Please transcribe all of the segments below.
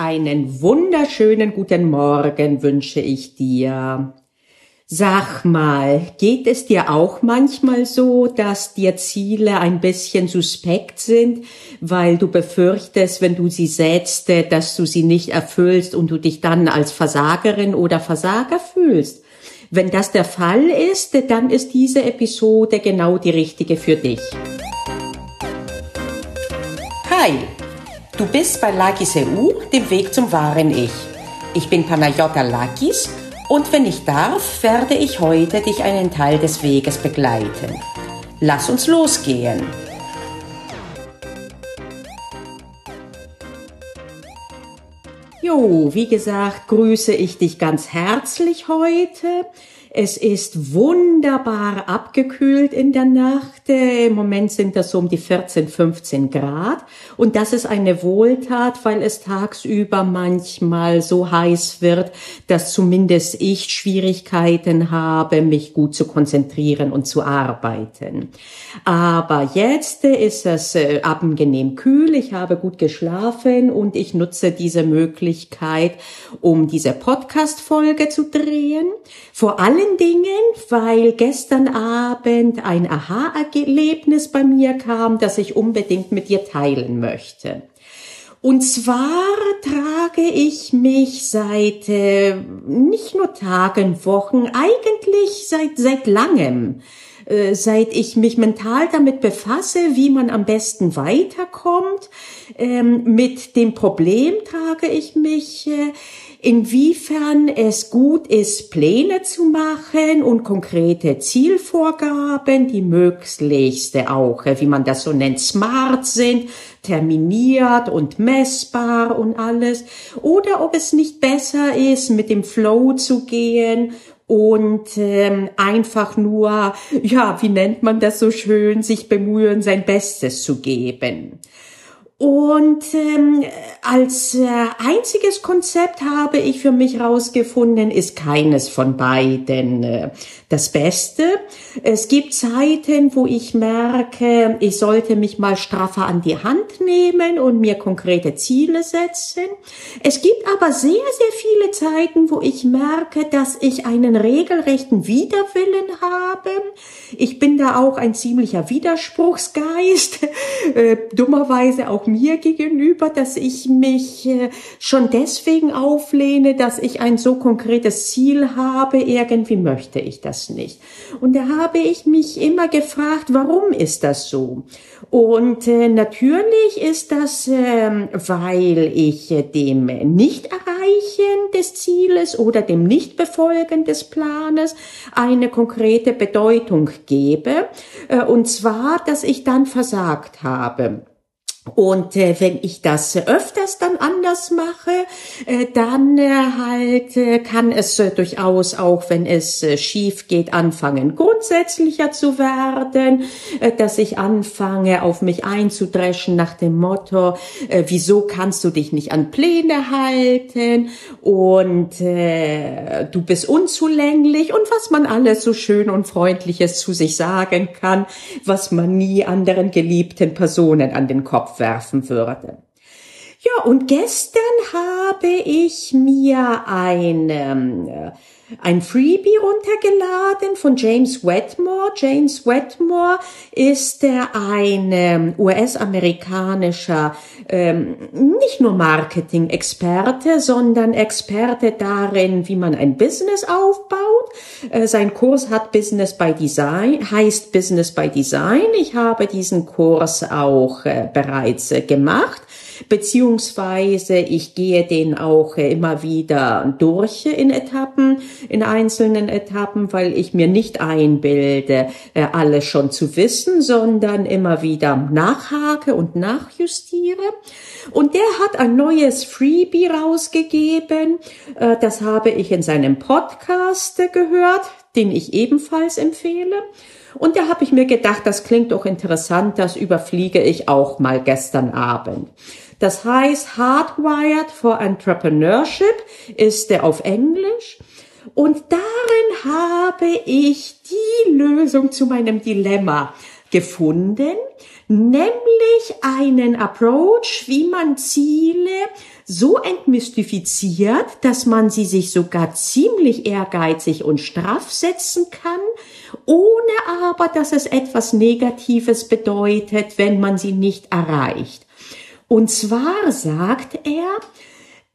Einen wunderschönen guten Morgen wünsche ich dir. Sag mal, geht es dir auch manchmal so, dass dir Ziele ein bisschen suspekt sind, weil du befürchtest, wenn du sie setzt, dass du sie nicht erfüllst und du dich dann als Versagerin oder Versager fühlst? Wenn das der Fall ist, dann ist diese Episode genau die richtige für dich. Hi, du bist bei Lakis EU, dem Weg zum wahren Ich. Ich bin Panayota Lakis und wenn ich darf, werde ich heute dich einen Teil des Weges begleiten. Lass uns losgehen. Jo, wie gesagt, grüße ich dich ganz herzlich heute. Es ist wunderbar abgekühlt in der Nacht. Im Moment sind das so um die 14, 15 Grad. Und das ist eine Wohltat, weil es tagsüber manchmal so heiß wird, dass zumindest ich Schwierigkeiten habe, mich gut zu konzentrieren und zu arbeiten. Aber jetzt ist es äh, angenehm kühl. Ich habe gut geschlafen und ich nutze diese Möglichkeit, um diese Podcast-Folge zu drehen. Vor allem allen Dingen, weil gestern Abend ein Aha-Erlebnis bei mir kam, das ich unbedingt mit dir teilen möchte. Und zwar trage ich mich seit äh, nicht nur Tagen, Wochen, eigentlich seit seit langem, äh, seit ich mich mental damit befasse, wie man am besten weiterkommt. Ähm, mit dem Problem trage ich mich äh, inwiefern es gut ist, Pläne zu machen und konkrete Zielvorgaben, die möglichste auch, wie man das so nennt, smart sind, terminiert und messbar und alles, oder ob es nicht besser ist, mit dem Flow zu gehen und ähm, einfach nur, ja, wie nennt man das so schön, sich bemühen, sein Bestes zu geben. Und ähm, als äh, einziges Konzept habe ich für mich herausgefunden, ist keines von beiden äh, das Beste. Es gibt Zeiten, wo ich merke, ich sollte mich mal straffer an die Hand nehmen und mir konkrete Ziele setzen. Es gibt aber sehr, sehr viele Zeiten, wo ich merke, dass ich einen regelrechten Widerwillen habe. Ich bin da auch ein ziemlicher Widerspruchsgeist, äh, dummerweise auch mir gegenüber, dass ich mich äh, schon deswegen auflehne, dass ich ein so konkretes Ziel habe, irgendwie möchte ich das nicht. Und da habe ich mich immer gefragt, warum ist das so? Und äh, natürlich ist das, äh, weil ich äh, dem Nicht-Erreichen des Zieles oder dem Nicht-Befolgen des Planes eine konkrete Bedeutung gebe. Und zwar, dass ich dann versagt habe. Und äh, wenn ich das öfters dann anders mache, äh, dann äh, halt äh, kann es äh, durchaus auch, wenn es äh, schief geht, anfangen grundsätzlicher zu werden, äh, dass ich anfange auf mich einzudreschen nach dem Motto, äh, wieso kannst du dich nicht an Pläne halten? Und äh, du bist unzulänglich. Und was man alles so schön und freundliches zu sich sagen kann, was man nie anderen geliebten Personen an den Kopf werfen würde. Ja, und gestern habe ich mir ein, ähm, ein Freebie runtergeladen von James Wetmore. James Wetmore ist ein ähm, US-amerikanischer, ähm, nicht nur Marketing-Experte, sondern Experte darin, wie man ein Business aufbaut. Äh, sein Kurs hat Business by Design, heißt Business by Design. Ich habe diesen Kurs auch äh, bereits äh, gemacht beziehungsweise ich gehe den auch immer wieder durch in Etappen, in einzelnen Etappen, weil ich mir nicht einbilde, äh, alles schon zu wissen, sondern immer wieder nachhake und nachjustiere. Und der hat ein neues Freebie rausgegeben. Äh, das habe ich in seinem Podcast gehört, den ich ebenfalls empfehle. Und da habe ich mir gedacht, das klingt doch interessant, das überfliege ich auch mal gestern Abend. Das heißt, Hardwired for Entrepreneurship ist der auf Englisch. Und darin habe ich die Lösung zu meinem Dilemma gefunden, nämlich einen Approach, wie man Ziele so entmystifiziert, dass man sie sich sogar ziemlich ehrgeizig und straff setzen kann, ohne aber, dass es etwas Negatives bedeutet, wenn man sie nicht erreicht. Und zwar sagt er,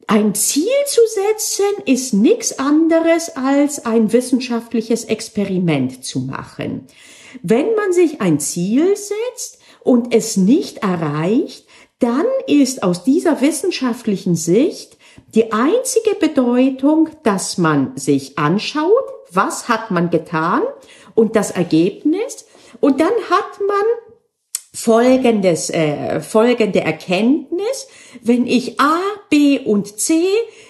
ein Ziel zu setzen ist nichts anderes als ein wissenschaftliches Experiment zu machen. Wenn man sich ein Ziel setzt und es nicht erreicht, dann ist aus dieser wissenschaftlichen Sicht die einzige Bedeutung, dass man sich anschaut, was hat man getan und das Ergebnis und dann hat man folgendes, äh, folgende Erkenntnis. Wenn ich A, B und C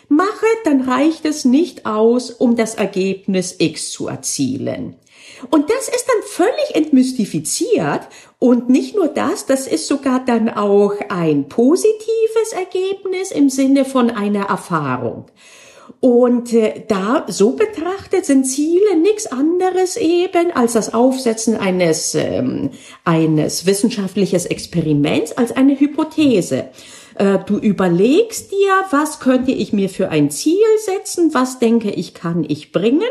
mache, dann reicht es nicht aus, um das Ergebnis X zu erzielen. Und das ist dann völlig entmystifiziert. Und nicht nur das, das ist sogar dann auch ein positives Ergebnis im Sinne von einer Erfahrung. Und äh, da so betrachtet sind Ziele nichts anderes eben als das Aufsetzen eines ähm, eines wissenschaftliches Experiments als eine Hypothese. Äh, du überlegst dir, was könnte ich mir für ein Ziel setzen, was denke ich kann ich bringen.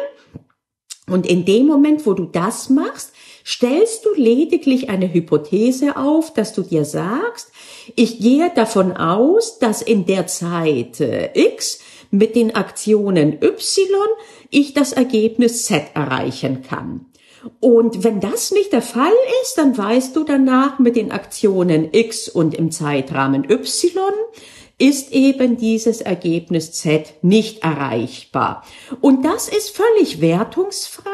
Und in dem Moment, wo du das machst, stellst du lediglich eine Hypothese auf, dass du dir sagst, ich gehe davon aus, dass in der Zeit äh, X mit den Aktionen Y ich das Ergebnis Z erreichen kann. Und wenn das nicht der Fall ist, dann weißt du danach mit den Aktionen X und im Zeitrahmen Y ist eben dieses Ergebnis Z nicht erreichbar. Und das ist völlig wertungsfrei,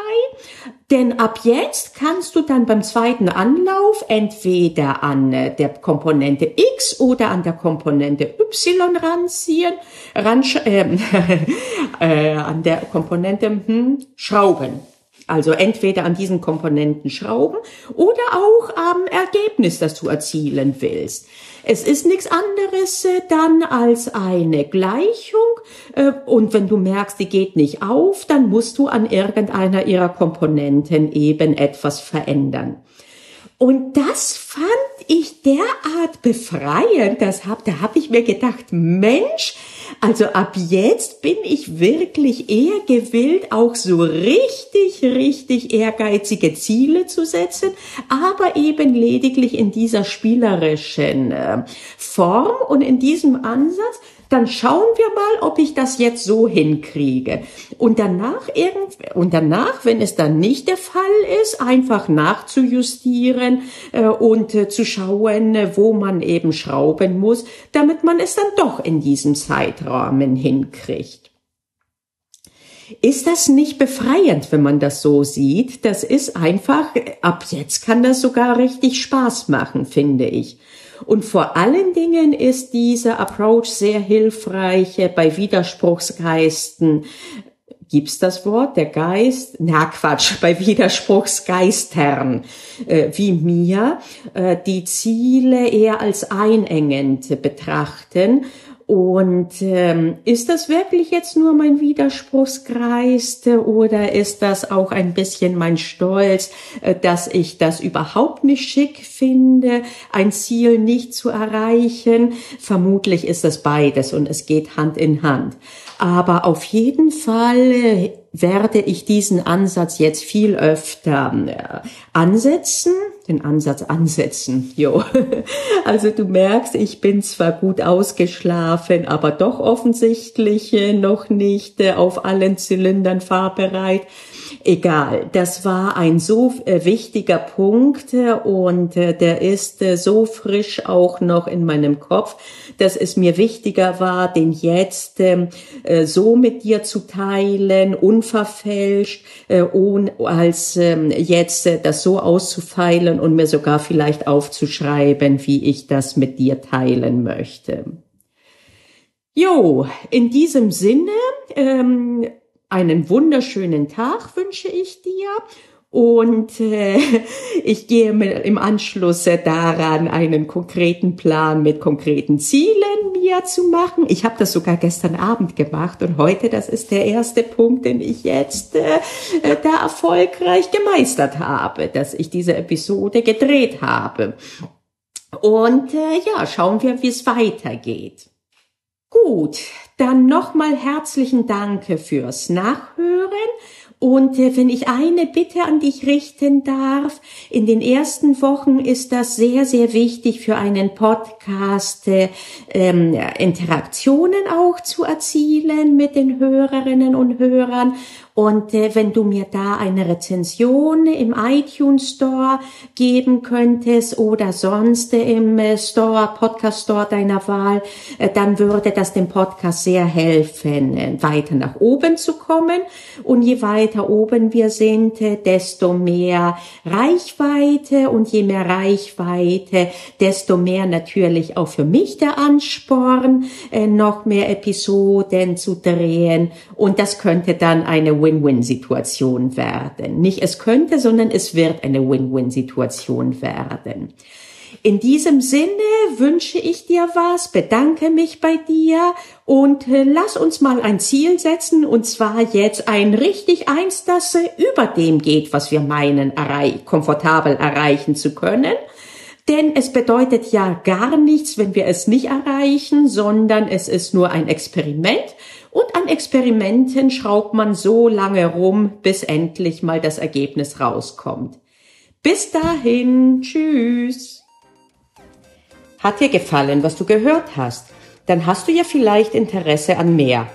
denn ab jetzt kannst du dann beim zweiten Anlauf entweder an äh, der Komponente X oder an der Komponente Y ranziehen, ran, äh, äh, an der Komponente hm, schrauben. Also entweder an diesen Komponenten schrauben oder auch am Ergebnis, das du erzielen willst. Es ist nichts anderes äh, dann als eine Gleichung äh, und wenn du merkst, die geht nicht auf, dann musst du an irgendeiner ihrer Komponenten eben etwas verändern. Und das fand ich derart befreiend, das hab, da habe ich mir gedacht, Mensch, also ab jetzt bin ich wirklich eher gewillt, auch so richtig, richtig ehrgeizige Ziele zu setzen, aber eben lediglich in dieser spielerischen äh, Form und in diesem Ansatz, dann schauen wir mal, ob ich das jetzt so hinkriege. Und danach irgend, und danach, wenn es dann nicht der Fall ist, einfach nachzujustieren äh, und äh, zu schauen, äh, wo man eben schrauben muss, damit man es dann doch in diesem Zeitrahmen hinkriegt. Ist das nicht befreiend, wenn man das so sieht? Das ist einfach, ab jetzt kann das sogar richtig Spaß machen, finde ich. Und vor allen Dingen ist dieser Approach sehr hilfreich bei Widerspruchsgeisten. Gibt's das Wort? Der Geist? Na Quatsch, bei Widerspruchsgeistern äh, wie mir, äh, die Ziele eher als einengend betrachten und ähm, ist das wirklich jetzt nur mein Widerspruchskreis oder ist das auch ein bisschen mein Stolz, äh, dass ich das überhaupt nicht schick finde, ein Ziel nicht zu erreichen? Vermutlich ist das beides und es geht Hand in Hand. Aber auf jeden Fall äh, werde ich diesen Ansatz jetzt viel öfter äh, ansetzen, den Ansatz ansetzen. Jo. Also du merkst, ich bin zwar gut ausgeschlafen, aber doch offensichtlich äh, noch nicht äh, auf allen Zylindern fahrbereit. Egal, das war ein so äh, wichtiger Punkt äh, und äh, der ist so frisch auch noch in meinem Kopf, dass es mir wichtiger war, den jetzt ähm, so mit dir zu teilen, unverfälscht, als ähm, jetzt das so auszufeilen und mir sogar vielleicht aufzuschreiben, wie ich das mit dir teilen möchte. Jo, in diesem Sinne ähm, einen wunderschönen Tag wünsche ich dir und äh, ich gehe im Anschluss daran, einen konkreten Plan mit konkreten Zielen mir zu machen. Ich habe das sogar gestern Abend gemacht und heute, das ist der erste Punkt, den ich jetzt äh, da erfolgreich gemeistert habe, dass ich diese Episode gedreht habe. Und äh, ja, schauen wir, wie es weitergeht. Gut, dann nochmal herzlichen Dank fürs Nachhören und äh, wenn ich eine Bitte an dich richten darf, in den ersten Wochen ist das sehr, sehr wichtig für einen Podcast, äh, ähm, Interaktionen auch zu erzielen mit den Hörerinnen und Hörern. Und äh, wenn du mir da eine Rezension im iTunes Store geben könntest oder sonst im äh, Store, Podcast Store deiner Wahl, äh, dann würde das dem Podcast sehr helfen, weiter nach oben zu kommen. Und je weiter oben wir sind, desto mehr Reichweite und je mehr Reichweite, desto mehr natürlich auch für mich der Ansporn, äh, noch mehr Episoden zu drehen. Und das könnte dann eine Win-Win-Situation werden. Nicht es könnte, sondern es wird eine Win-Win-Situation werden. In diesem Sinne wünsche ich dir was, bedanke mich bei dir und äh, lass uns mal ein Ziel setzen und zwar jetzt ein richtig eins, das äh, über dem geht, was wir meinen, errei komfortabel erreichen zu können. Denn es bedeutet ja gar nichts, wenn wir es nicht erreichen, sondern es ist nur ein Experiment und an Experimenten schraubt man so lange rum, bis endlich mal das Ergebnis rauskommt. Bis dahin, tschüss. Hat dir gefallen, was du gehört hast? Dann hast du ja vielleicht Interesse an mehr.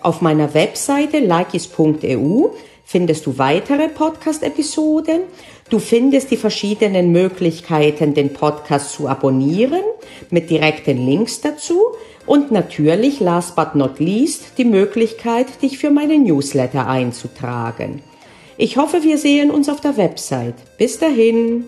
Auf meiner Webseite likis.eu findest du weitere Podcast-Episoden. Du findest die verschiedenen Möglichkeiten, den Podcast zu abonnieren, mit direkten Links dazu und natürlich, last but not least, die Möglichkeit, dich für meine Newsletter einzutragen. Ich hoffe, wir sehen uns auf der Website. Bis dahin.